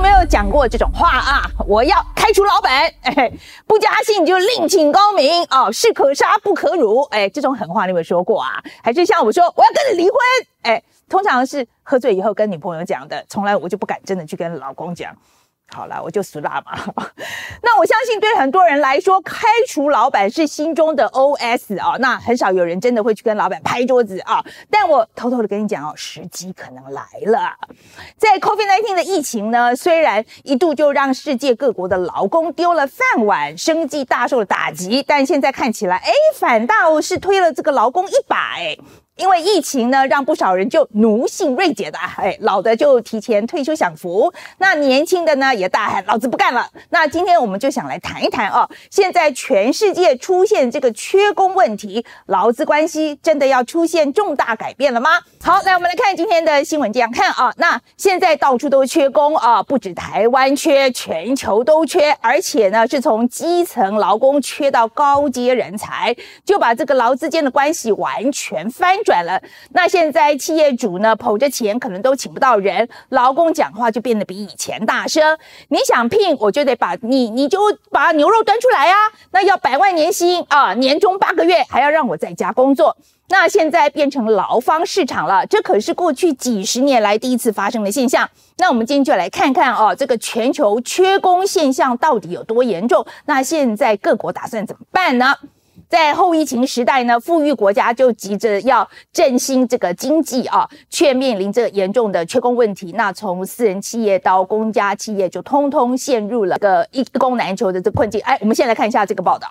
没有讲过这种话啊？我要开除老板，哎，不加薪就另请高明哦，士可杀不可辱，哎，这种狠话你有没有说过啊？还是像我说我要跟你离婚，哎，通常是喝醉以后跟女朋友讲的，从来我就不敢真的去跟老公讲。好了，我就死辣嘛。那我相信对很多人来说，开除老板是心中的 OS 啊。那很少有人真的会去跟老板拍桌子啊。但我偷偷的跟你讲哦，时机可能来了。在 COVID-19 的疫情呢，虽然一度就让世界各国的劳工丢了饭碗，生计大受打击，但现在看起来，哎，反倒是推了这个劳工一把，因为疫情呢，让不少人就奴性锐减的，哎，老的就提前退休享福，那年轻的呢也大喊老子不干了。那今天我们就想来谈一谈哦，现在全世界出现这个缺工问题，劳资关系真的要出现重大改变了吗？好，来我们来看今天的新闻，这样看啊，那现在到处都缺工啊，不止台湾缺，全球都缺，而且呢是从基层劳工缺到高阶人才，就把这个劳资间的关系完全翻转。转了，那现在企业主呢，捧着钱可能都请不到人，劳工讲话就变得比以前大声。你想聘，我就得把你，你就把牛肉端出来啊！那要百万年薪啊，年终八个月还要让我在家工作。那现在变成劳方市场了，这可是过去几十年来第一次发生的现象。那我们今天就来看看哦，这个全球缺工现象到底有多严重？那现在各国打算怎么办呢？在后疫情时代呢，富裕国家就急着要振兴这个经济啊，却面临着严重的缺工问题。那从私人企业到公家企业，就通通陷入了个一工难求的这困境。哎，我们先来看一下这个报道。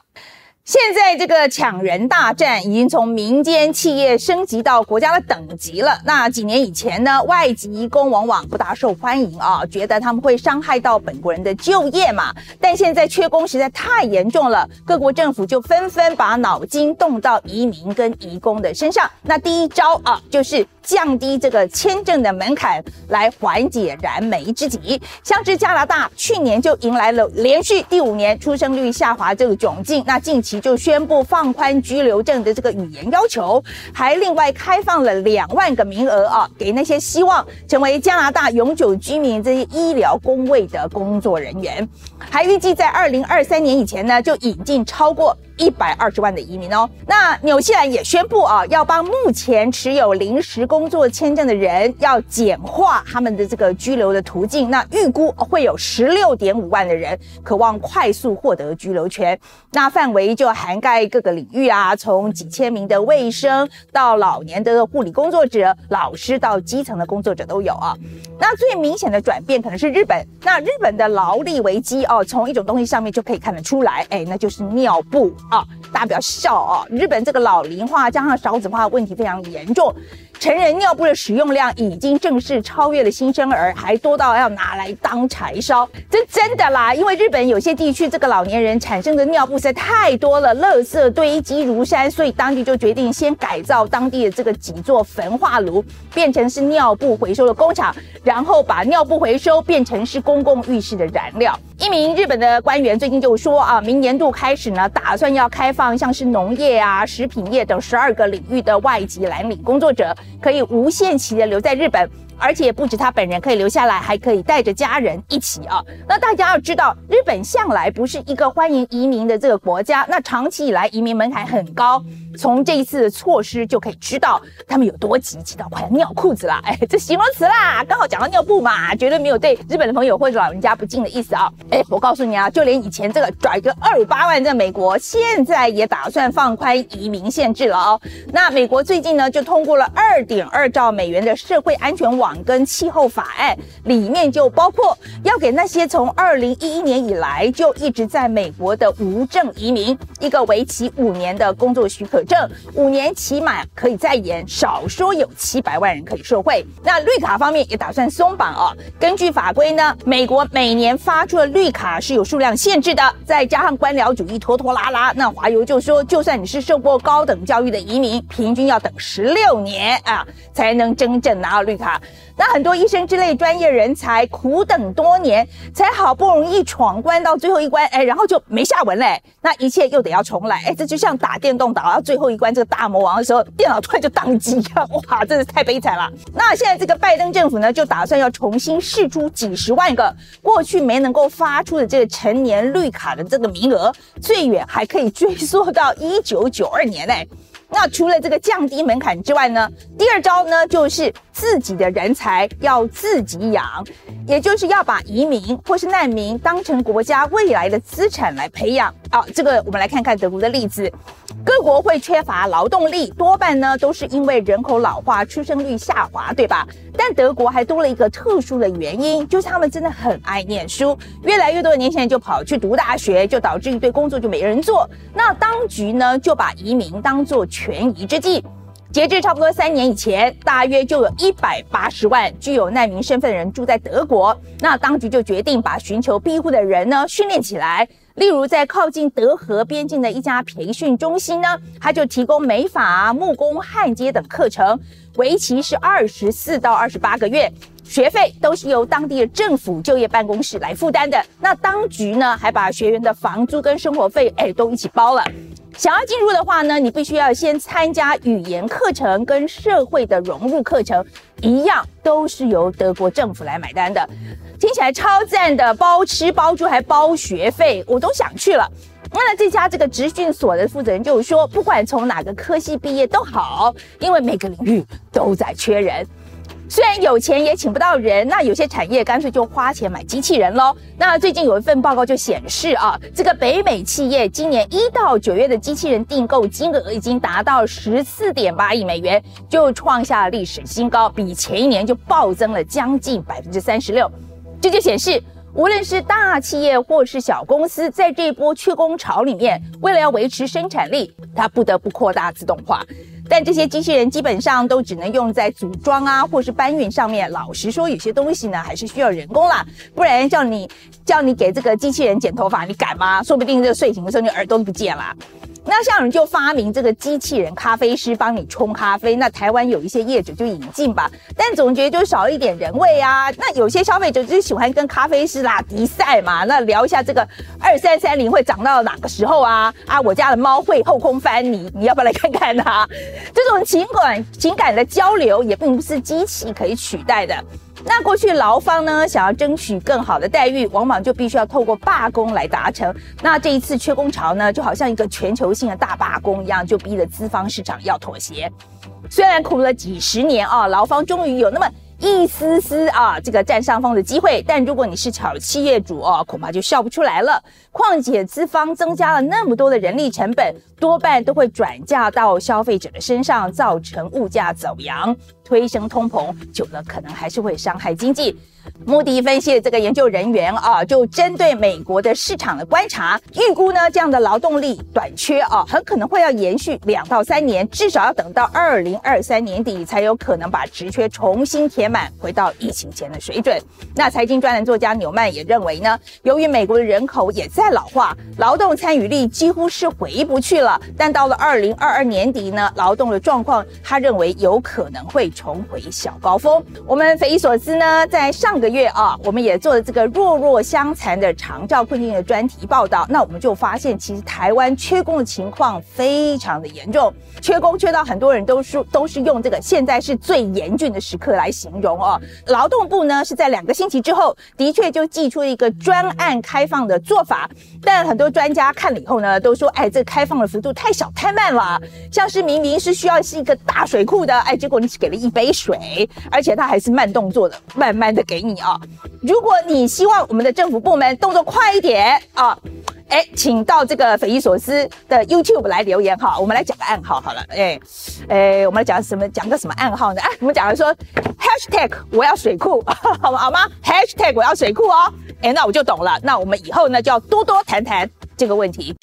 现在这个抢人大战已经从民间企业升级到国家的等级了。那几年以前呢，外籍工往往不大受欢迎啊，觉得他们会伤害到本国人的就业嘛。但现在缺工实在太严重了，各国政府就纷纷把脑筋动到移民跟移工的身上。那第一招啊，就是降低这个签证的门槛，来缓解燃眉之急。像是加拿大去年就迎来了连续第五年出生率下滑这个窘境，那近期。就宣布放宽居留证的这个语言要求，还另外开放了两万个名额啊，给那些希望成为加拿大永久居民这些医疗工位的工作人员，还预计在二零二三年以前呢，就引进超过。一百二十万的移民哦，那纽西兰也宣布啊，要帮目前持有临时工作签证的人要简化他们的这个居留的途径。那预估会有十六点五万的人渴望快速获得居留权。那范围就涵盖各个领域啊，从几千名的卫生到老年的护理工作者、老师到基层的工作者都有啊。那最明显的转变可能是日本。那日本的劳力危机哦，从一种东西上面就可以看得出来，哎，那就是尿布。啊，大家不要笑哦！日本这个老龄化加上少子化问题非常严重。成人尿布的使用量已经正式超越了新生儿，还多到要拿来当柴烧。这真的啦，因为日本有些地区这个老年人产生的尿布实在太多了，垃圾堆积如山，所以当地就决定先改造当地的这个几座焚化炉，变成是尿布回收的工厂，然后把尿布回收变成是公共浴室的燃料。一名日本的官员最近就说啊，明年度开始呢，打算要开放像是农业啊、食品业等十二个领域的外籍蓝领工作者。可以无限期的留在日本。而且不止他本人可以留下来，还可以带着家人一起啊。那大家要知道，日本向来不是一个欢迎移民的这个国家。那长期以来移民门槛很高，从这一次的措施就可以知道他们有多急，急到快要尿裤子了。哎，这形容词啦，刚好讲到尿布嘛，绝对没有对日本的朋友或者老人家不敬的意思啊。哎，我告诉你啊，就连以前这个拽个二五八万在美国，现在也打算放宽移民限制了哦。那美国最近呢，就通过了二点二兆美元的社会安全网。跟气候法案里面就包括要给那些从二零一一年以来就一直在美国的无证移民一个为期五年的工作许可证，五年期满可以再延，少说有七百万人可以受惠。那绿卡方面也打算松绑哦。根据法规呢，美国每年发出的绿卡是有数量限制的，再加上官僚主义拖拖拉拉，那华邮就说，就算你是受过高等教育的移民，平均要等十六年啊才能真正拿到绿卡。那很多医生之类专业人才苦等多年，才好不容易闯关到最后一关，哎，然后就没下文嘞。那一切又得要重来，哎，这就像打电动打到最后一关这个大魔王的时候，电脑突然就宕机一样，哇，真是太悲惨了。那现在这个拜登政府呢，就打算要重新释出几十万个过去没能够发出的这个成年绿卡的这个名额，最远还可以追溯到一九九二年嘞。那除了这个降低门槛之外呢，第二招呢，就是自己的人才要自己养，也就是要把移民或是难民当成国家未来的资产来培养。啊，这个我们来看看德国的例子。各国会缺乏劳动力，多半呢都是因为人口老化、出生率下滑，对吧？但德国还多了一个特殊的原因，就是他们真的很爱念书，越来越多的年轻人就跑去读大学，就导致一堆工作就没人做。那当局呢就把移民当做权宜之计。截至差不多三年以前，大约就有一百八十万具有难民身份的人住在德国。那当局就决定把寻求庇护的人呢训练起来。例如，在靠近德荷边境的一家培训中心呢，他就提供美法、木工、焊接等课程，为期是二十四到二十八个月，学费都是由当地的政府就业办公室来负担的。那当局呢，还把学员的房租跟生活费，哎，都一起包了。想要进入的话呢，你必须要先参加语言课程跟社会的融入课程，一样都是由德国政府来买单的，听起来超赞的，包吃包住还包学费，我都想去了。那这家这个职训所的负责人就说，不管从哪个科系毕业都好，因为每个领域都在缺人。虽然有钱也请不到人，那有些产业干脆就花钱买机器人喽。那最近有一份报告就显示啊，这个北美企业今年一到九月的机器人订购金额已经达到十四点八亿美元，就创下了历史新高，比前一年就暴增了将近百分之三十六。这就显示，无论是大企业或是小公司，在这一波缺工潮里面，为了要维持生产力，它不得不扩大自动化。但这些机器人基本上都只能用在组装啊，或是搬运上面。老实说，有些东西呢还是需要人工啦，不然叫你叫你给这个机器人剪头发，你敢吗？说不定这睡醒的时候你耳朵都不见了。那像有人就发明这个机器人咖啡师帮你冲咖啡，那台湾有一些业者就引进吧，但总觉得就少一点人味啊。那有些消费者就喜欢跟咖啡师拉迪赛嘛，那聊一下这个二三三零会涨到哪个时候啊？啊，我家的猫会后空翻，你你要不要来看看呢？这种情感情感的交流也并不是机器可以取代的。那过去劳方呢，想要争取更好的待遇，往往就必须要透过罢工来达成。那这一次缺工潮呢，就好像一个全球性的大罢工一样，就逼得资方市场要妥协。虽然苦了几十年啊，劳方终于有那么。一丝丝啊，这个占上风的机会，但如果你是小企业主哦，恐怕就笑不出来了。况且资方增加了那么多的人力成本，多半都会转嫁到消费者的身上，造成物价走扬，推升通膨，久了可能还是会伤害经济。穆迪分析的这个研究人员啊，就针对美国的市场的观察，预估呢，这样的劳动力短缺啊，很可能会要延续两到三年，至少要等到二零二三年底才有可能把职缺重新填满，回到疫情前的水准。那财经专栏作家纽曼也认为呢，由于美国的人口也在老化，劳动参与率几乎是回不去了。但到了二零二二年底呢，劳动的状况，他认为有可能会重回小高峰。我们匪夷所思呢，在上。个月啊，我们也做了这个弱弱相残的长照困境的专题报道。那我们就发现，其实台湾缺工的情况非常的严重，缺工缺到很多人都说都是用这个现在是最严峻的时刻来形容哦。劳动部呢是在两个星期之后，的确就寄出一个专案开放的做法，但很多专家看了以后呢，都说，哎，这开放的幅度太小太慢了，像是明明是需要是一个大水库的，哎，结果你只给了一杯水，而且它还是慢动作的，慢慢的给你。啊，如果你希望我们的政府部门动作快一点啊，哎，请到这个匪夷所思的 YouTube 来留言哈。我们来讲个暗号好了，哎，哎，我们来讲什么？讲个什么暗号呢？哎，我们讲了说 Hashtag 我要水库，好吗？好吗？Hashtag 我要水库哦。哎，那我就懂了。那我们以后呢就要多多谈谈这个问题。